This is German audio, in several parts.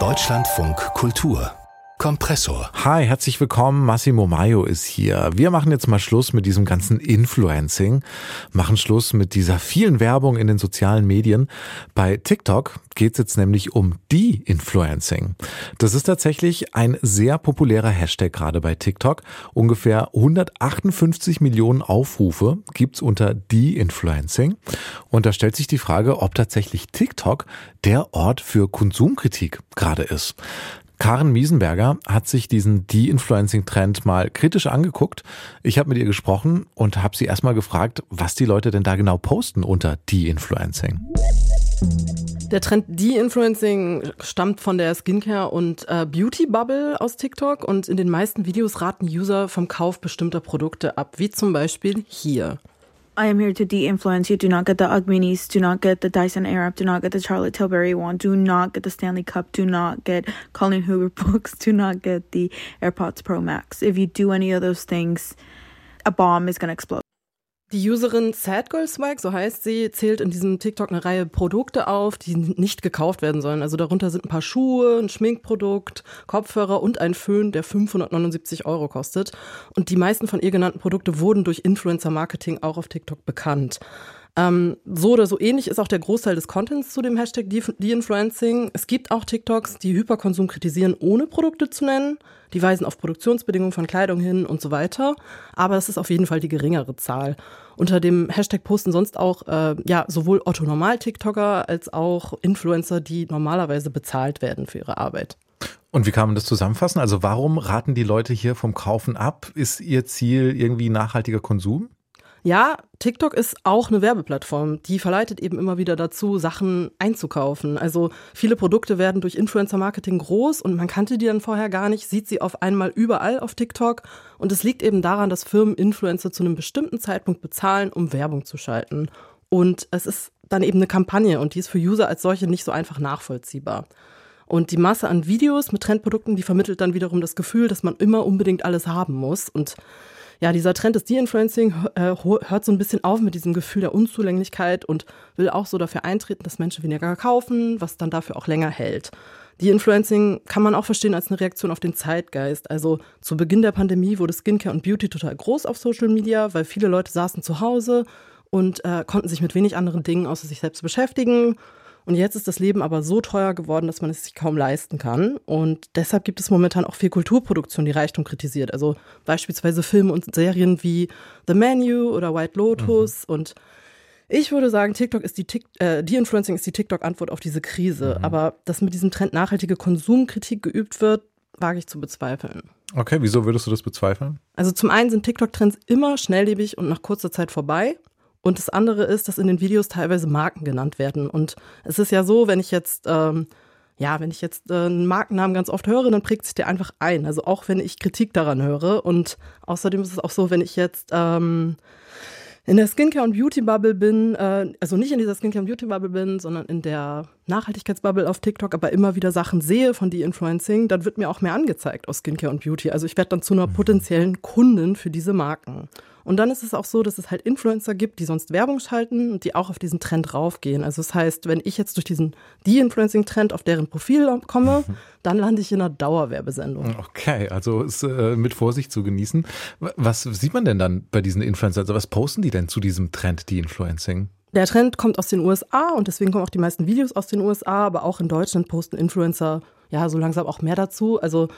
Deutschlandfunk Kultur Kompressor. Hi, herzlich willkommen. Massimo Maio ist hier. Wir machen jetzt mal Schluss mit diesem ganzen Influencing, machen Schluss mit dieser vielen Werbung in den sozialen Medien. Bei TikTok geht es jetzt nämlich um De-Influencing. Das ist tatsächlich ein sehr populärer Hashtag gerade bei TikTok. Ungefähr 158 Millionen Aufrufe gibt's unter De-Influencing. Und da stellt sich die Frage, ob tatsächlich TikTok der Ort für Konsumkritik gerade ist. Karen Miesenberger hat sich diesen De-Influencing-Trend mal kritisch angeguckt. Ich habe mit ihr gesprochen und habe sie erstmal gefragt, was die Leute denn da genau posten unter De-Influencing. Der Trend De-Influencing stammt von der Skincare- und äh, Beauty-Bubble aus TikTok und in den meisten Videos raten User vom Kauf bestimmter Produkte ab, wie zum Beispiel hier. I am here to de-influence you. Do not get the UGG minis. Do not get the Dyson Airwrap. Do not get the Charlotte Tilbury one. Do not get the Stanley Cup. Do not get Colleen Hoover books. Do not get the AirPods Pro Max. If you do any of those things, a bomb is going to explode. Die Userin Sad so heißt sie, zählt in diesem TikTok eine Reihe Produkte auf, die nicht gekauft werden sollen. Also darunter sind ein paar Schuhe, ein Schminkprodukt, Kopfhörer und ein Föhn, der 579 Euro kostet. Und die meisten von ihr genannten Produkte wurden durch Influencer-Marketing auch auf TikTok bekannt. Ähm, so oder so ähnlich ist auch der Großteil des Contents zu dem Hashtag De-Influencing. Es gibt auch TikToks, die Hyperkonsum kritisieren, ohne Produkte zu nennen. Die weisen auf Produktionsbedingungen von Kleidung hin und so weiter. Aber das ist auf jeden Fall die geringere Zahl. Unter dem Hashtag posten sonst auch äh, ja sowohl Otto Normal-TikToker als auch Influencer, die normalerweise bezahlt werden für ihre Arbeit. Und wie kann man das zusammenfassen? Also warum raten die Leute hier vom Kaufen ab? Ist ihr Ziel irgendwie nachhaltiger Konsum? Ja, TikTok ist auch eine Werbeplattform. Die verleitet eben immer wieder dazu, Sachen einzukaufen. Also viele Produkte werden durch Influencer-Marketing groß und man kannte die dann vorher gar nicht, sieht sie auf einmal überall auf TikTok. Und es liegt eben daran, dass Firmen Influencer zu einem bestimmten Zeitpunkt bezahlen, um Werbung zu schalten. Und es ist dann eben eine Kampagne und die ist für User als solche nicht so einfach nachvollziehbar. Und die Masse an Videos mit Trendprodukten, die vermittelt dann wiederum das Gefühl, dass man immer unbedingt alles haben muss. Und ja, dieser Trend des De-Influencing äh, hört so ein bisschen auf mit diesem Gefühl der Unzulänglichkeit und will auch so dafür eintreten, dass Menschen weniger kaufen, was dann dafür auch länger hält. De-Influencing kann man auch verstehen als eine Reaktion auf den Zeitgeist. Also zu Beginn der Pandemie wurde Skincare und Beauty total groß auf Social Media, weil viele Leute saßen zu Hause und äh, konnten sich mit wenig anderen Dingen außer sich selbst beschäftigen und jetzt ist das Leben aber so teuer geworden, dass man es sich kaum leisten kann. Und deshalb gibt es momentan auch viel Kulturproduktion, die Reichtum kritisiert. Also beispielsweise Filme und Serien wie The Menu oder White Lotus. Mhm. Und ich würde sagen, TikTok ist die, Tik äh, die Influencing ist die TikTok-Antwort auf diese Krise. Mhm. Aber dass mit diesem Trend nachhaltige Konsumkritik geübt wird, wage ich zu bezweifeln. Okay, wieso würdest du das bezweifeln? Also zum einen sind TikTok-Trends immer schnelllebig und nach kurzer Zeit vorbei. Und das andere ist, dass in den Videos teilweise Marken genannt werden. Und es ist ja so, wenn ich jetzt, ähm, ja, wenn ich jetzt äh, einen Markennamen ganz oft höre, dann prägt sich der einfach ein. Also auch wenn ich Kritik daran höre. Und außerdem ist es auch so, wenn ich jetzt ähm, in der Skincare- und Beauty-Bubble bin, äh, also nicht in dieser Skincare- und Beauty-Bubble bin, sondern in der Nachhaltigkeitsbubble auf TikTok, aber immer wieder Sachen sehe von die Influencing, dann wird mir auch mehr angezeigt aus Skincare und Beauty. Also ich werde dann zu einer potenziellen Kundin für diese Marken. Und dann ist es auch so, dass es halt Influencer gibt, die sonst Werbung schalten und die auch auf diesen Trend raufgehen. Also das heißt, wenn ich jetzt durch diesen De-Influencing-Trend auf deren Profil komme, dann lande ich in einer Dauerwerbesendung. Okay, also ist äh, mit Vorsicht zu genießen. Was sieht man denn dann bei diesen Influencern? Also was posten die denn zu diesem Trend De-Influencing? Der Trend kommt aus den USA und deswegen kommen auch die meisten Videos aus den USA, aber auch in Deutschland posten Influencer ja so langsam auch mehr dazu. Also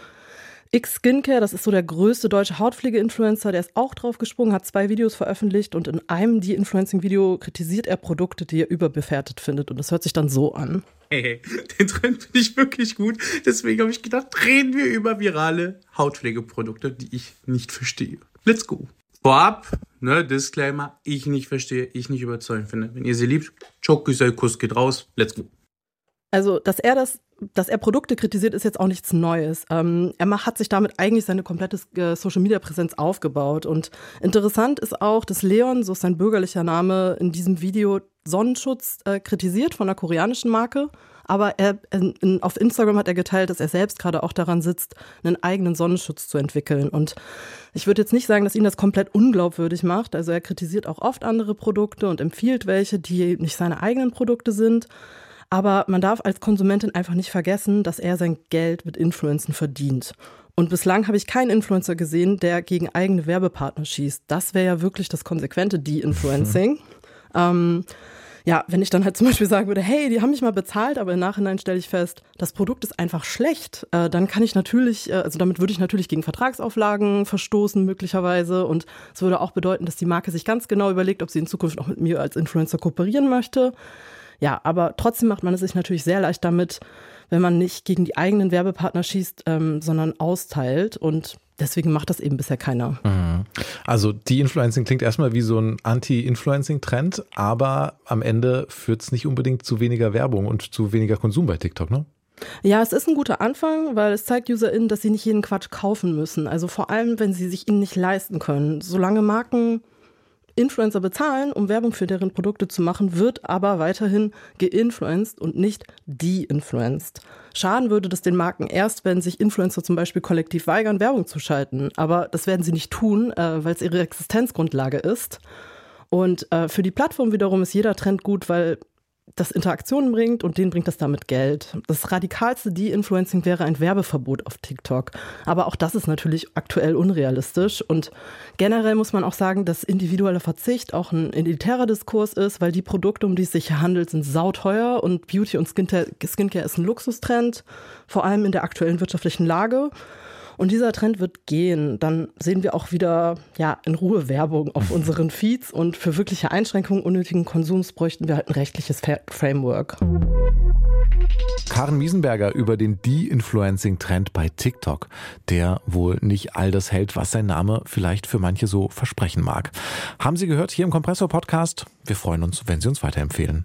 X Skincare, das ist so der größte deutsche Hautpflege-Influencer, der ist auch drauf gesprungen, hat zwei Videos veröffentlicht und in einem die Influencing-Video kritisiert er Produkte, die er überbewertet findet. Und das hört sich dann so an. Hey, den Trend finde ich wirklich gut. Deswegen habe ich gedacht, reden wir über virale Hautpflegeprodukte, die ich nicht verstehe. Let's go. Vorab, ne, Disclaimer, ich nicht verstehe, ich nicht überzeugend finde. Wenn ihr sie liebt, Kuss geht raus, let's go. Also, dass er das, dass er Produkte kritisiert, ist jetzt auch nichts Neues. Ähm, er hat sich damit eigentlich seine komplette äh, Social Media Präsenz aufgebaut. Und interessant ist auch, dass Leon, so ist sein bürgerlicher Name, in diesem Video Sonnenschutz äh, kritisiert von einer koreanischen Marke. Aber er, in, auf Instagram hat er geteilt, dass er selbst gerade auch daran sitzt, einen eigenen Sonnenschutz zu entwickeln. Und ich würde jetzt nicht sagen, dass ihn das komplett unglaubwürdig macht. Also er kritisiert auch oft andere Produkte und empfiehlt welche, die nicht seine eigenen Produkte sind. Aber man darf als Konsumentin einfach nicht vergessen, dass er sein Geld mit Influencen verdient. Und bislang habe ich keinen Influencer gesehen, der gegen eigene Werbepartner schießt. Das wäre ja wirklich das konsequente De-Influencing. ähm, ja, wenn ich dann halt zum Beispiel sagen würde, hey, die haben mich mal bezahlt, aber im Nachhinein stelle ich fest, das Produkt ist einfach schlecht, äh, dann kann ich natürlich, äh, also damit würde ich natürlich gegen Vertragsauflagen verstoßen möglicherweise und es würde auch bedeuten, dass die Marke sich ganz genau überlegt, ob sie in Zukunft auch mit mir als Influencer kooperieren möchte. Ja, aber trotzdem macht man es sich natürlich sehr leicht damit, wenn man nicht gegen die eigenen Werbepartner schießt, ähm, sondern austeilt. Und deswegen macht das eben bisher keiner. Mhm. Also die Influencing klingt erstmal wie so ein Anti-Influencing-Trend, aber am Ende führt es nicht unbedingt zu weniger Werbung und zu weniger Konsum bei TikTok, ne? Ja, es ist ein guter Anfang, weil es zeigt UserInnen, dass sie nicht jeden Quatsch kaufen müssen. Also vor allem, wenn sie sich ihn nicht leisten können. Solange Marken Influencer bezahlen, um Werbung für deren Produkte zu machen, wird aber weiterhin geinfluenced und nicht de-influenced. Schaden würde das den Marken erst, wenn sich Influencer zum Beispiel kollektiv weigern, Werbung zu schalten. Aber das werden sie nicht tun, äh, weil es ihre Existenzgrundlage ist. Und äh, für die Plattform wiederum ist jeder Trend gut, weil das Interaktionen bringt und denen bringt das damit Geld. Das radikalste De-Influencing wäre ein Werbeverbot auf TikTok. Aber auch das ist natürlich aktuell unrealistisch. Und generell muss man auch sagen, dass individueller Verzicht auch ein elitärer Diskurs ist, weil die Produkte, um die es sich handelt, sind sauteuer und Beauty und Skincare, Skincare ist ein Luxustrend, vor allem in der aktuellen wirtschaftlichen Lage. Und dieser Trend wird gehen. Dann sehen wir auch wieder ja, in Ruhe Werbung auf unseren Feeds und für wirkliche Einschränkungen unnötigen Konsums bräuchten wir halt ein rechtliches Framework. Karen Miesenberger über den De-Influencing-Trend bei TikTok, der wohl nicht all das hält, was sein Name vielleicht für manche so versprechen mag. Haben Sie gehört hier im Kompressor-Podcast? Wir freuen uns, wenn Sie uns weiterempfehlen.